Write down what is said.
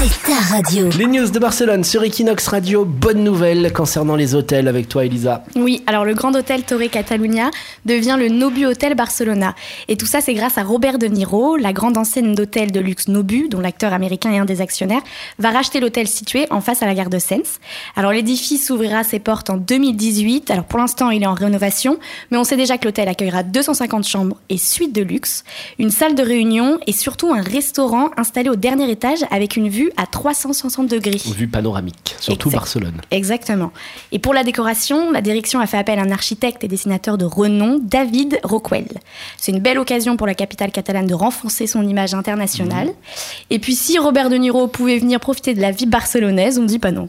c'est ta radio. Les news de Barcelone sur Equinox Radio. Bonne nouvelle concernant les hôtels avec toi, Elisa. Oui, alors le grand hôtel Torre Catalunya devient le Nobu Hotel Barcelona. Et tout ça, c'est grâce à Robert De Niro, la grande enseigne d'hôtel de luxe Nobu, dont l'acteur américain est un des actionnaires, va racheter l'hôtel situé en face à la gare de Sens. Alors l'édifice ouvrira ses portes en 2018. Alors pour l'instant, il est en rénovation, mais on sait déjà que l'hôtel accueillera 250 chambres et suites de luxe, une salle de réunion et surtout un restaurant installé au dernier étage avec une vue à 360 degrés. Vue panoramique, surtout Exact. Barcelone. Exactement. Et pour la décoration, la direction a fait appel à un architecte et dessinateur de renom, David Rockwell. C'est une belle occasion pour la capitale catalane de renforcer son image internationale. Et puis si Robert De Niro pouvait venir profiter de la vie barcelonaise, on ne dit pas non.